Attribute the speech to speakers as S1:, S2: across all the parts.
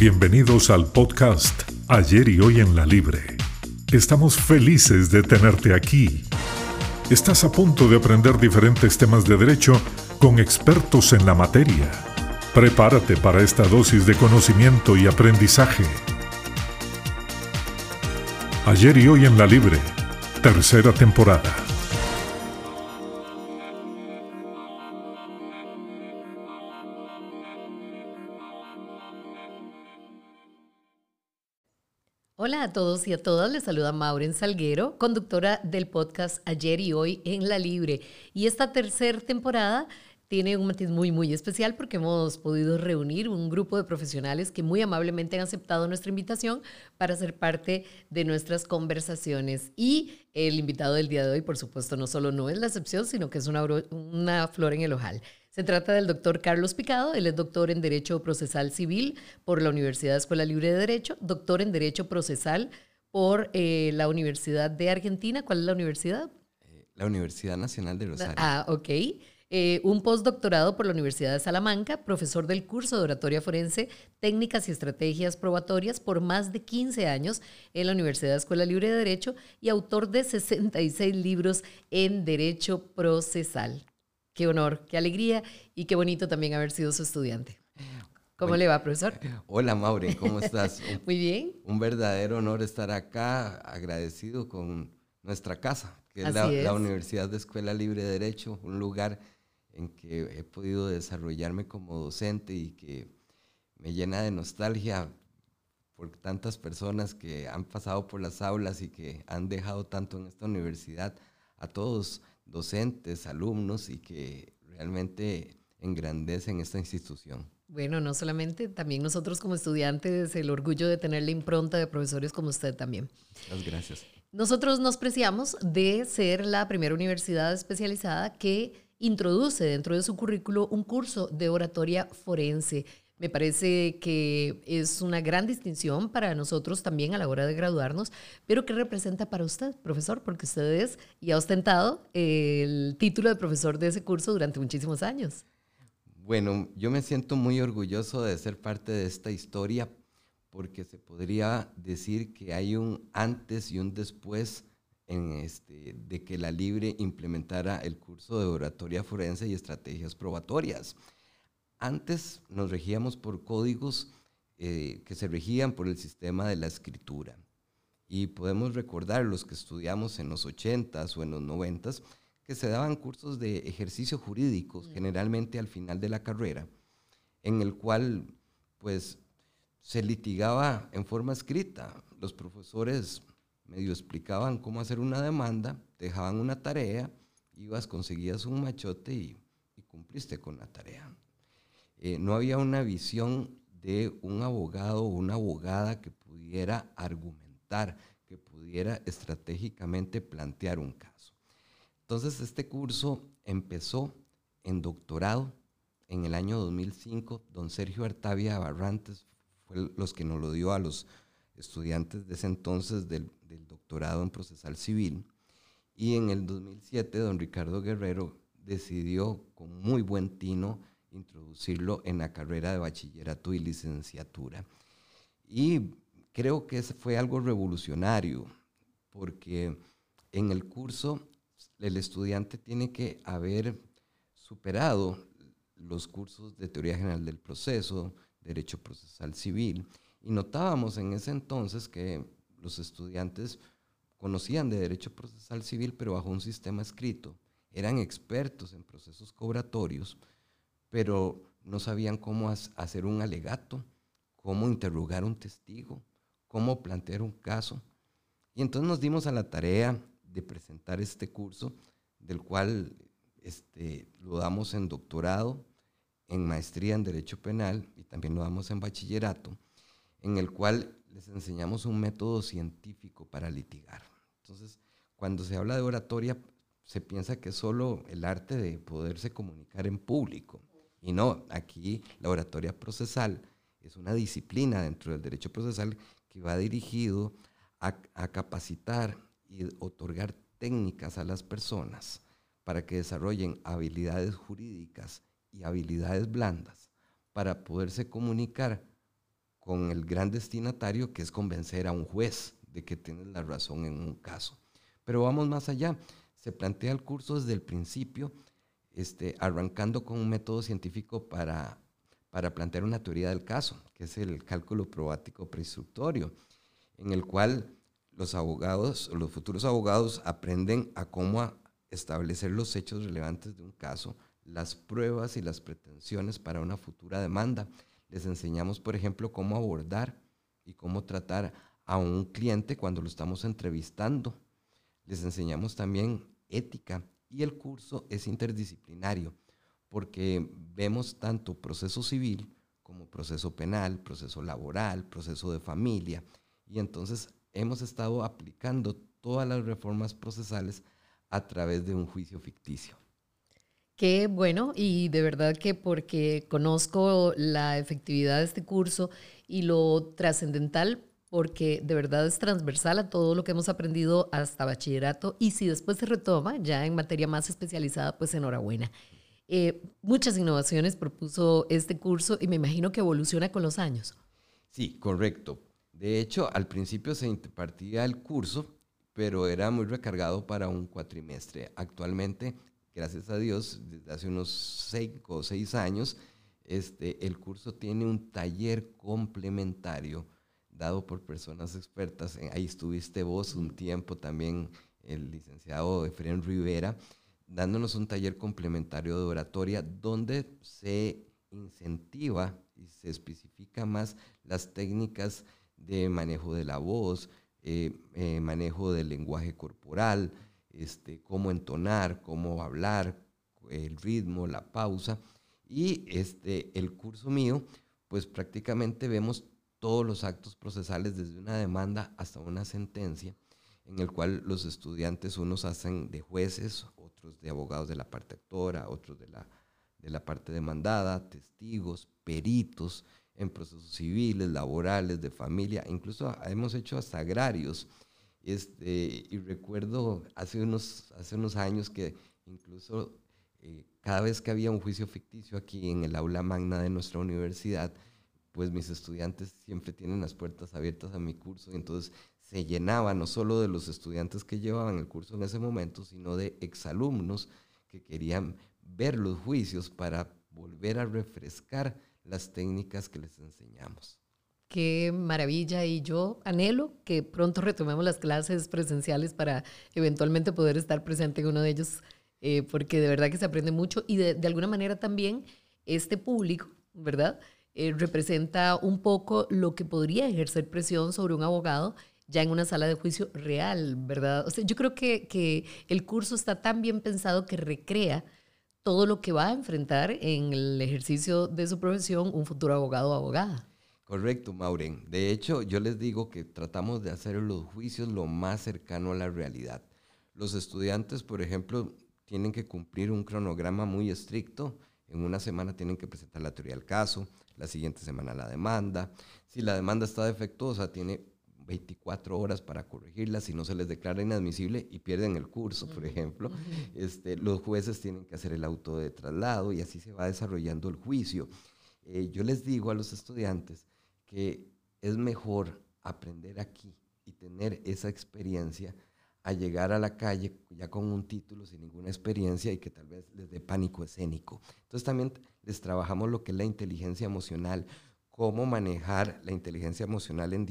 S1: Bienvenidos al podcast Ayer y Hoy en la Libre. Estamos felices de tenerte aquí. Estás a punto de aprender diferentes temas de derecho con expertos en la materia. Prepárate para esta dosis de conocimiento y aprendizaje. Ayer y Hoy en la Libre, tercera temporada.
S2: Hola a todos y a todas, les saluda Maureen Salguero, conductora del podcast Ayer y Hoy en La Libre. Y esta tercera temporada tiene un matiz muy, muy especial porque hemos podido reunir un grupo de profesionales que muy amablemente han aceptado nuestra invitación para ser parte de nuestras conversaciones. Y el invitado del día de hoy, por supuesto, no solo no es la excepción, sino que es una, una flor en el ojal. Se trata del doctor Carlos Picado, él es doctor en Derecho Procesal Civil por la Universidad Escuela Libre de Derecho, doctor en Derecho Procesal por eh, la Universidad de Argentina. ¿Cuál es la universidad?
S3: Eh, la Universidad Nacional de Rosario.
S2: Ah, ok. Eh, un postdoctorado por la Universidad de Salamanca, profesor del curso de oratoria forense, técnicas y estrategias probatorias por más de 15 años en la Universidad Escuela Libre de Derecho y autor de 66 libros en Derecho Procesal. Qué honor, qué alegría y qué bonito también haber sido su estudiante. ¿Cómo le va, profesor?
S3: Hola, Maure, ¿cómo estás?
S2: Muy bien.
S3: Un verdadero honor estar acá, agradecido con nuestra casa, que es la, Universidad de Escuela Libre de Derecho, un lugar en que he podido desarrollarme como docente y que me llena de nostalgia por tantas personas que han pasado por las aulas y que han dejado tanto en esta universidad. A todos docentes, alumnos y que realmente engrandecen esta institución.
S2: Bueno, no solamente, también nosotros como estudiantes, el orgullo de tener la impronta de profesores como usted también.
S3: Muchas gracias.
S2: Nosotros nos preciamos de ser la primera universidad especializada que introduce dentro de su currículo un curso de oratoria forense. Me parece que es una gran distinción para nosotros también a la hora de graduarnos, pero ¿qué representa para usted, profesor? Porque usted es y ha ostentado el título de profesor de ese curso durante muchísimos años.
S3: Bueno, yo me siento muy orgulloso de ser parte de esta historia porque se podría decir que hay un antes y un después este, de que la Libre implementara el curso de oratoria forense y estrategias probatorias. Antes nos regíamos por códigos eh, que se regían por el sistema de la escritura. Y podemos recordar los que estudiamos en los 80s o en los 90s que se daban cursos de ejercicio jurídicos, generalmente al final de la carrera, en el cual pues se litigaba en forma escrita. Los profesores medio explicaban cómo hacer una demanda, dejaban una tarea, ibas, conseguías un machote y cumpliste con la tarea. Eh, no había una visión de un abogado o una abogada que pudiera argumentar, que pudiera estratégicamente plantear un caso. Entonces este curso empezó en doctorado en el año 2005. Don Sergio Artavia Barrantes fue los que nos lo dio a los estudiantes de ese entonces del, del doctorado en procesal civil. Y en el 2007 don Ricardo Guerrero decidió con muy buen tino introducirlo en la carrera de bachillerato y licenciatura. Y creo que fue algo revolucionario, porque en el curso el estudiante tiene que haber superado los cursos de teoría general del proceso, derecho procesal civil, y notábamos en ese entonces que los estudiantes conocían de derecho procesal civil, pero bajo un sistema escrito, eran expertos en procesos cobratorios, pero no sabían cómo hacer un alegato, cómo interrogar un testigo, cómo plantear un caso. Y entonces nos dimos a la tarea de presentar este curso, del cual este, lo damos en doctorado, en maestría en Derecho Penal y también lo damos en bachillerato, en el cual les enseñamos un método científico para litigar. Entonces, cuando se habla de oratoria, se piensa que es solo el arte de poderse comunicar en público. Y no, aquí la oratoria procesal es una disciplina dentro del derecho procesal que va dirigido a, capacitar y otorgar técnicas a las personas para que desarrollen habilidades jurídicas y habilidades blandas para poderse comunicar con el gran destinatario que es convencer a un juez de que tiene la razón en un caso. Pero vamos más allá. Se plantea el curso desde el principio, este, arrancando con un método científico para, para plantear una teoría del caso, que es el cálculo probático preinstructorio, en el cual los abogados, los futuros abogados aprenden a cómo establecer los hechos relevantes de un caso, las pruebas y las pretensiones para una futura demanda. Les enseñamos, por ejemplo, cómo abordar y cómo tratar a un cliente cuando lo estamos entrevistando. Les enseñamos también ética y el curso es interdisciplinario porque vemos tanto proceso civil como proceso penal, proceso laboral, proceso de familia y entonces hemos estado aplicando todas las reformas procesales a través de un juicio ficticio.
S2: Qué bueno y de verdad que porque conozco la efectividad de este curso y lo trascendental porque de verdad es transversal a todo lo que hemos aprendido hasta bachillerato y si después se retoma ya en materia más especializada, pues enhorabuena. Eh, muchas innovaciones propuso este curso y me imagino que evoluciona con los años.
S3: Sí, correcto. De hecho, al principio se impartía el curso, pero era muy recargado para un cuatrimestre. Actualmente, gracias a Dios, desde hace unos cinco o seis años, este, el curso tiene un taller complementario dado por personas expertas. Ahí estuviste vos un tiempo también, el licenciado Efren Rivera, dándonos un taller complementario de oratoria donde se incentiva y se especifica más las técnicas de manejo de la voz, eh, eh, manejo del lenguaje corporal, este, cómo entonar, cómo hablar, el ritmo, la pausa. Y este, el curso mío, pues prácticamente vemos todos los actos procesales desde una demanda hasta una sentencia, en el cual los estudiantes unos hacen de jueces, otros de abogados de la parte actora, otros de la, de la parte demandada, testigos, peritos, en procesos civiles, laborales, de familia, incluso hemos hecho hasta agrarios. Este, y recuerdo hace unos, hace unos años que incluso eh, cada vez que había un juicio ficticio aquí en el aula magna de nuestra universidad, pues mis estudiantes siempre tienen las puertas abiertas a mi curso y entonces se llenaba no solo de los estudiantes que llevaban el curso en ese momento, sino de exalumnos que querían ver los juicios para volver a refrescar las técnicas que les enseñamos.
S2: Qué maravilla y yo anhelo que pronto retomemos las clases presenciales para eventualmente poder estar presente en uno de ellos, eh, porque de verdad que se aprende mucho y de, alguna manera también este público, ¿verdad? Eh, representa un poco lo que podría ejercer presión sobre un abogado ya en una sala de juicio real, ¿verdad? O sea, yo creo que, que el curso está tan bien pensado que recrea todo lo que va a enfrentar en el ejercicio de su profesión un futuro abogado o abogada.
S3: Correcto, Mauren. De hecho, yo les digo que tratamos de hacer los juicios lo más cercano a la realidad. Los estudiantes, por ejemplo, tienen que cumplir un cronograma muy estricto. En una semana tienen que presentar la teoría del caso, la siguiente semana la demanda. Si la demanda está defectuosa, tiene 24 horas para corregirla si no se les declara inadmisible y pierden el curso, por ejemplo. este, los jueces tienen que hacer el auto de traslado y así se va desarrollando el juicio. Eh, yo les digo a los estudiantes que es mejor aprender aquí y tener esa experiencia a llegar a la calle ya con un título sin ninguna experiencia y que tal vez les dé pánico escénico. Entonces también les trabajamos lo que es la inteligencia emocional, cómo manejar la inteligencia emocional en,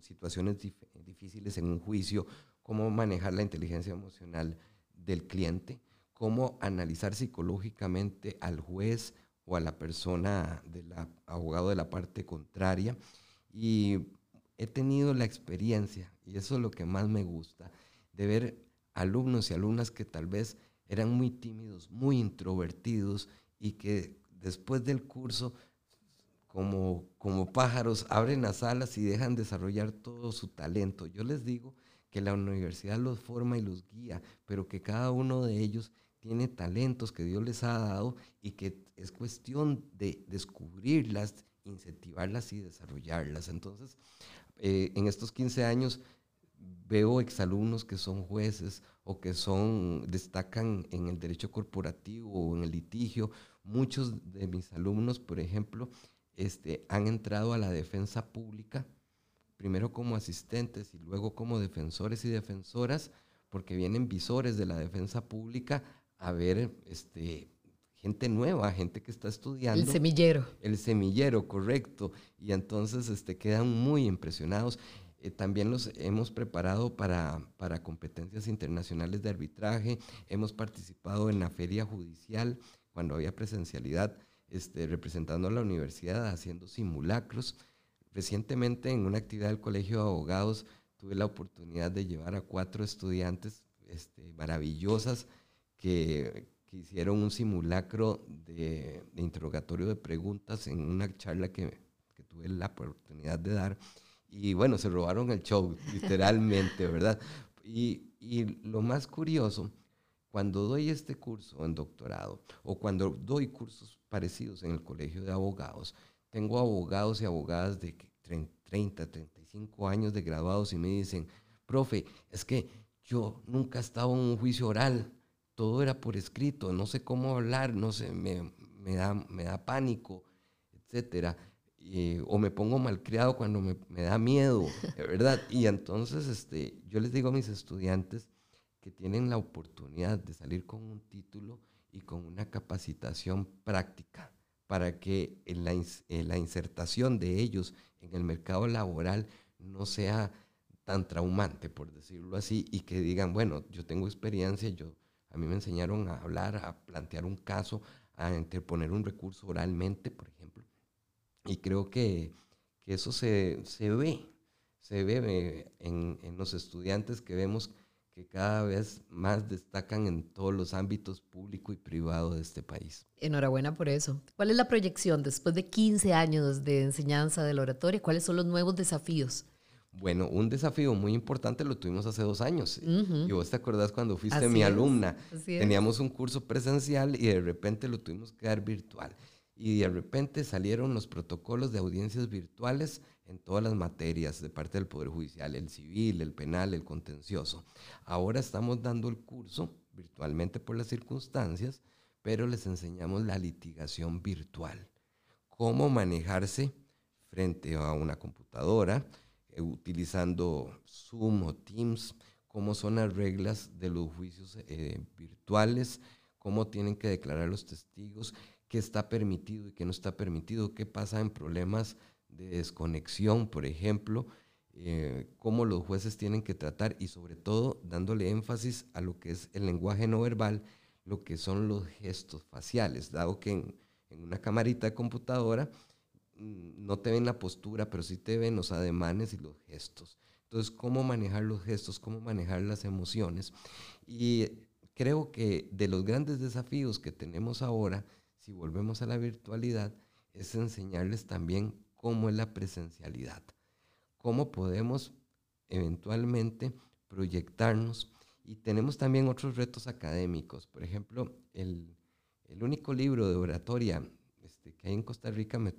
S3: situaciones difíciles en un juicio, cómo manejar la inteligencia emocional del cliente, cómo analizar psicológicamente al juez o a la persona del abogado de la parte contraria. Y he tenido la experiencia, y eso es lo que más me gusta, de ver alumnos y alumnas que tal vez eran muy tímidos, muy introvertidos y que después del curso como, como pájaros, abren las alas y dejan desarrollar todo su talento. Yo les digo que la universidad los forma y los guía, pero que cada uno de ellos tiene talentos que Dios les ha dado y que es cuestión de descubrirlas, incentivarlas y desarrollarlas. Entonces, eh, en estos 15 años veo exalumnos que son jueces o que son, destacan en el derecho corporativo o en el litigio. Muchos de mis alumnos, por ejemplo, este, han entrado a la defensa pública, primero como asistentes y luego como defensores y defensoras, porque vienen visores de la defensa pública a ver este, gente nueva, gente que está estudiando.
S2: El semillero.
S3: El semillero, correcto. Y entonces este, quedan muy impresionados. Eh, también los hemos preparado para, para competencias internacionales de arbitraje. Hemos participado en la feria judicial cuando había presencialidad, este, representando a la universidad, haciendo simulacros. Recientemente en una actividad del Colegio de Abogados tuve la oportunidad de llevar a cuatro estudiantes este, maravillosas que, que, hicieron un simulacro de, interrogatorio de preguntas en una charla que, que tuve la oportunidad de dar y bueno, se robaron el show, literalmente, ¿verdad? Y, y, lo más curioso, cuando doy este curso en doctorado o cuando doy cursos parecidos en el colegio de abogados, tengo abogados y abogadas de 30, 35 años de graduados y me dicen, profe, es que yo nunca he estado en un juicio oral, todo era por escrito, no sé cómo hablar, no sé, me, me, da, me da pánico, etcétera o me pongo malcriado cuando me, me, da miedo, ¿verdad? Y entonces este, yo les digo a mis estudiantes que tienen la oportunidad de salir con un título y con una capacitación práctica para que la, la insertación de ellos en el mercado laboral no sea tan traumante, por decirlo así, y que digan, bueno, yo tengo experiencia, yo, a mí me enseñaron a hablar, a plantear un caso, a interponer un recurso oralmente, por ejemplo, y creo que, que eso se, se, ve, se ve eh, en, en, los estudiantes que vemos que cada vez más destacan en todos los ámbitos público y privado de este país.
S2: Enhorabuena por eso. ¿Cuál es la proyección después de 15 años de enseñanza de la oratoria? ¿Cuáles son los nuevos desafíos?
S3: Bueno, un desafío muy importante lo tuvimos hace dos años. Y vos te acordás cuando fuiste mi alumna. Teníamos un curso presencial y de repente lo tuvimos que dar virtual y de repente salieron los protocolos de audiencias virtuales en todas las materias de parte del Poder Judicial, el civil, el penal, el contencioso. Ahora estamos dando el curso virtualmente por las circunstancias, pero les enseñamos la litigación virtual, cómo manejarse frente a una computadora, utilizando Zoom o Teams, cómo son las reglas de los juicios eh, virtuales, cómo tienen que declarar los testigos qué está permitido y qué no está permitido, qué pasa en problemas de desconexión, por ejemplo, eh, cómo los jueces tienen que tratar y sobre todo dándole énfasis a lo que es el lenguaje no verbal, lo que son los gestos faciales, dado que en, en una camarita de computadora no te ven la postura, pero sí te ven los ademanes y los gestos. Entonces, cómo manejar los gestos, cómo manejar las emociones. Y creo que de los grandes desafíos que tenemos ahora si volvemos a la virtualidad, es enseñarles también cómo es la presencialidad, cómo podemos eventualmente proyectarnos y tenemos también otros retos académicos. Por ejemplo, el, el único libro de oratoria este, que hay en Costa Rica me,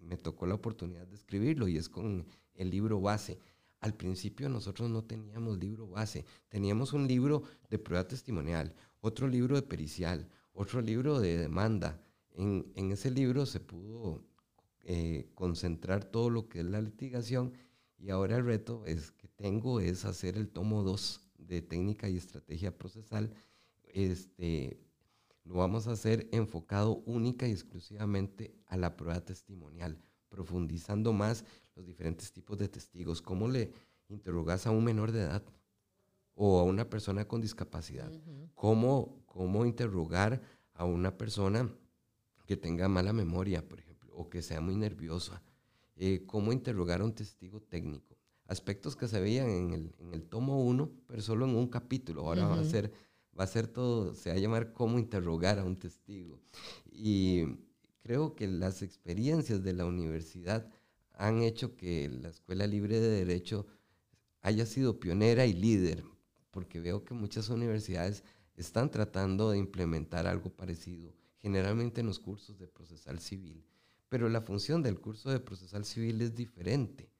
S3: me, tocó la oportunidad de escribirlo y es con el libro base. Al principio nosotros no teníamos libro base, teníamos un libro de prueba testimonial, otro libro de pericial, otro libro de demanda. En, en ese libro se pudo eh, concentrar todo lo que es la litigación y ahora el reto es que tengo es hacer el tomo 2 de técnica y estrategia procesal. Este, lo vamos a hacer enfocado única y exclusivamente a la prueba testimonial, profundizando más los diferentes tipos de testigos. ¿Cómo le interrogas a un menor de edad? o a una persona con discapacidad. ¿Cómo, ¿Cómo interrogar a una persona que tenga mala memoria, por ejemplo, o que sea muy nerviosa? Eh, ¿Cómo interrogar a un testigo técnico? Aspectos que se veían en el, en el tomo 1, pero solo en un capítulo. Ahora va, a ser, va a ser todo, se va a llamar cómo interrogar a un testigo. Y creo que las experiencias de la universidad han hecho que la Escuela Libre de Derecho haya sido pionera y líder porque veo que muchas universidades están tratando de implementar algo parecido, generalmente en los cursos de procesal civil, pero la función del curso de procesal civil es diferente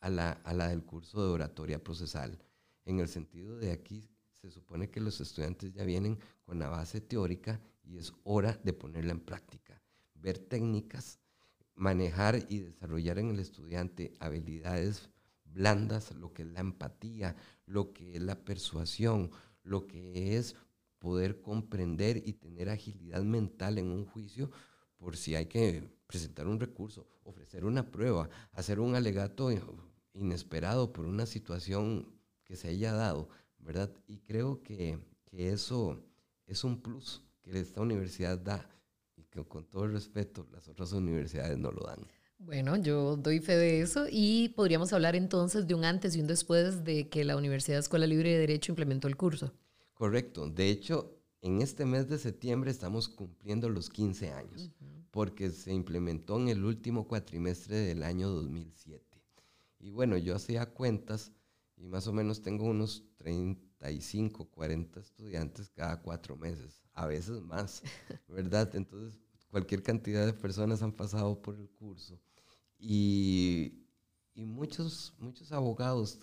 S3: a la, a la del curso de oratoria procesal, en el sentido de aquí se supone que los estudiantes ya vienen con la base teórica y es hora de ponerla en práctica, ver técnicas, manejar y desarrollar en el estudiante habilidades blandas, lo que es la empatía, lo que es la persuasión, lo que es poder comprender y tener agilidad mental en un juicio por si hay que presentar un recurso, ofrecer una prueba, hacer un alegato inesperado por una situación que se haya dado, ¿verdad? Y creo que, que eso es un plus que esta universidad da y que con todo el respeto las otras universidades no lo dan.
S2: Bueno, yo doy fe de eso y podríamos hablar entonces de un antes y un después de que la Universidad Escuela Libre de Derecho implementó el curso.
S3: Correcto. De hecho, en este mes de septiembre estamos cumpliendo los 15 años, porque se implementó en el último cuatrimestre del año 2007. Y bueno, yo hacía cuentas y más o menos tengo unos 35, 40 estudiantes cada cuatro meses, a veces más, ¿verdad? Entonces, cualquier cantidad de personas han pasado por el curso. Y, y muchos, muchos abogados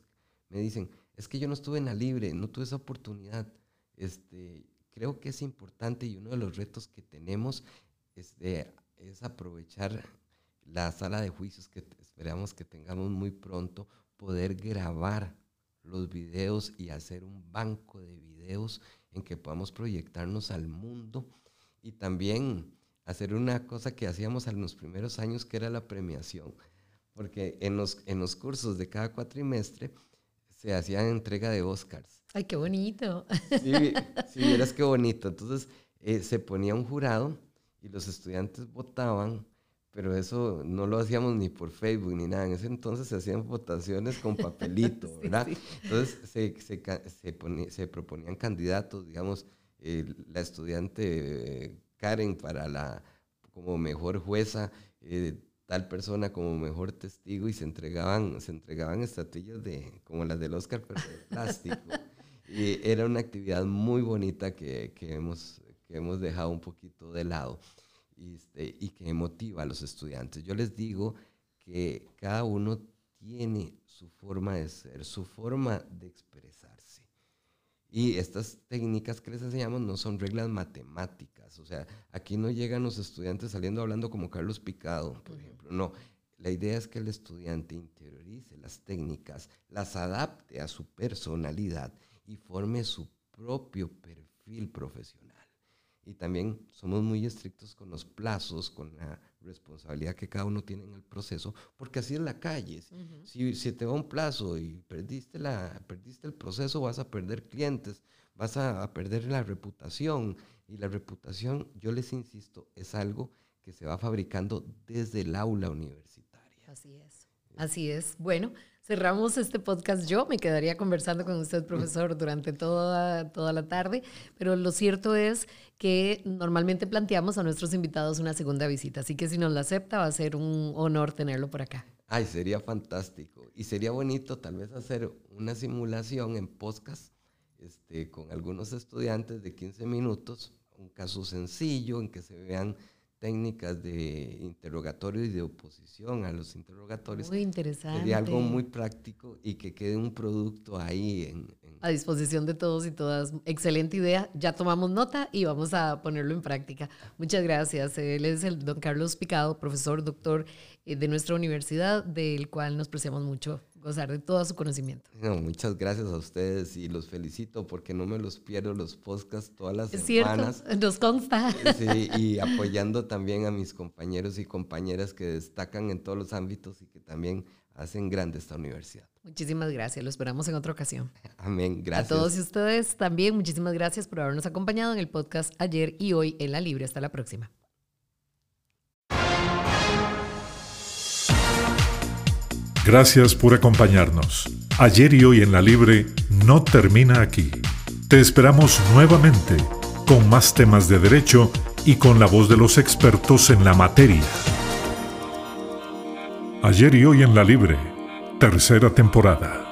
S3: me dicen, es que yo no estuve en la libre, no tuve esa oportunidad. Este, creo que es importante y uno de los retos que tenemos este, es aprovechar la sala de juicios que esperamos que tengamos muy pronto, poder grabar los videos y hacer un banco de videos en que podamos proyectarnos al mundo y también hacer una cosa que hacíamos en los primeros años que era la premiación, porque en los, en los cursos de cada cuatrimestre se hacía entrega de Oscars.
S2: Ay, qué bonito.
S3: Sí, sí vieras qué bonito. Entonces eh, se ponía un jurado y los estudiantes votaban pero eso no lo hacíamos ni por Facebook ni nada. En ese entonces se hacían votaciones con papelito, ¿verdad? Entonces se, se, se, se, proponían candidatos, digamos, la estudiante Karen para la como mejor jueza, eh, tal persona como mejor testigo y se entregaban, se entregaban estatuillas de, como las del Oscar, pero de plástico. y era una actividad muy bonita que, que, hemos, que hemos dejado un poquito de lado y, este, y que motiva a los estudiantes. Yo les digo que cada uno tiene su forma de ser, su forma de expresarse. Y estas técnicas que les enseñamos no son reglas matemáticas. O sea, aquí no llegan los estudiantes saliendo hablando como Carlos Picado, por ejemplo. No, la idea es que el estudiante interiorice las técnicas, las adapte a su personalidad y forme su propio perfil profesional. Y también somos muy estrictos con los plazos, con la responsabilidad que cada uno tiene en el proceso, porque así es la calle. si, si, te va un plazo y perdiste, la, perdiste el proceso, vas a perder clientes, vas a, a perder la reputación. Y la reputación, yo les insisto, es algo que se va fabricando desde el aula universitaria.
S2: Así es. Así es. Bueno, cerramos este podcast. Yo me quedaría conversando con usted, profesor, durante toda, toda la tarde, pero lo cierto es que normalmente planteamos a nuestros invitados una segunda visita, así que si nos la acepta va a ser un honor tenerlo por acá.
S3: Ay, sería fantástico. Y sería bonito tal vez hacer una simulación en podcast este, con algunos estudiantes de 15 minutos, un caso sencillo en que se vean técnicas de interrogatorio y de oposición a los interrogatorios.
S2: Muy interesante.
S3: Sería algo muy práctico y que quede un producto ahí en,
S2: A disposición de todos y todas. Excelente idea. Ya tomamos nota y vamos a ponerlo en práctica. Muchas gracias. Él es el don Carlos Picado, profesor, doctor eh, de nuestra universidad, del cual nos preciamos mucho gozar de todo su conocimiento.
S3: muchas gracias a ustedes y los felicito porque no me los pierdo los podcasts todas las
S2: es
S3: semanas.
S2: Cierto, nos consta.
S3: Sí, y apoyando también a mis compañeros y compañeras que destacan en todos los ámbitos y que también hacen grande esta universidad.
S2: Muchísimas gracias, lo esperamos en otra ocasión.
S3: Amén, gracias.
S2: A todos y ustedes también, muchísimas gracias por habernos acompañado en el podcast ayer y hoy en La Libre. Hasta la próxima.
S1: Gracias por acompañarnos. Ayer y hoy en la Libre no termina aquí. Te esperamos nuevamente con más temas de derecho y con la voz de los expertos en la materia. Ayer y hoy en la Libre, tercera temporada.